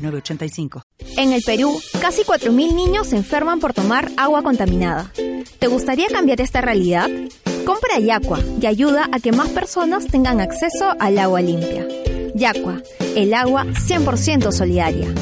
906985. En el Perú, casi 4.000 niños se enferman por tomar agua contaminada. ¿Te gustaría cambiar esta realidad? Compra Yaqua y ayuda a que más personas tengan acceso al agua limpia. Yaqua, el agua 100% solidaria.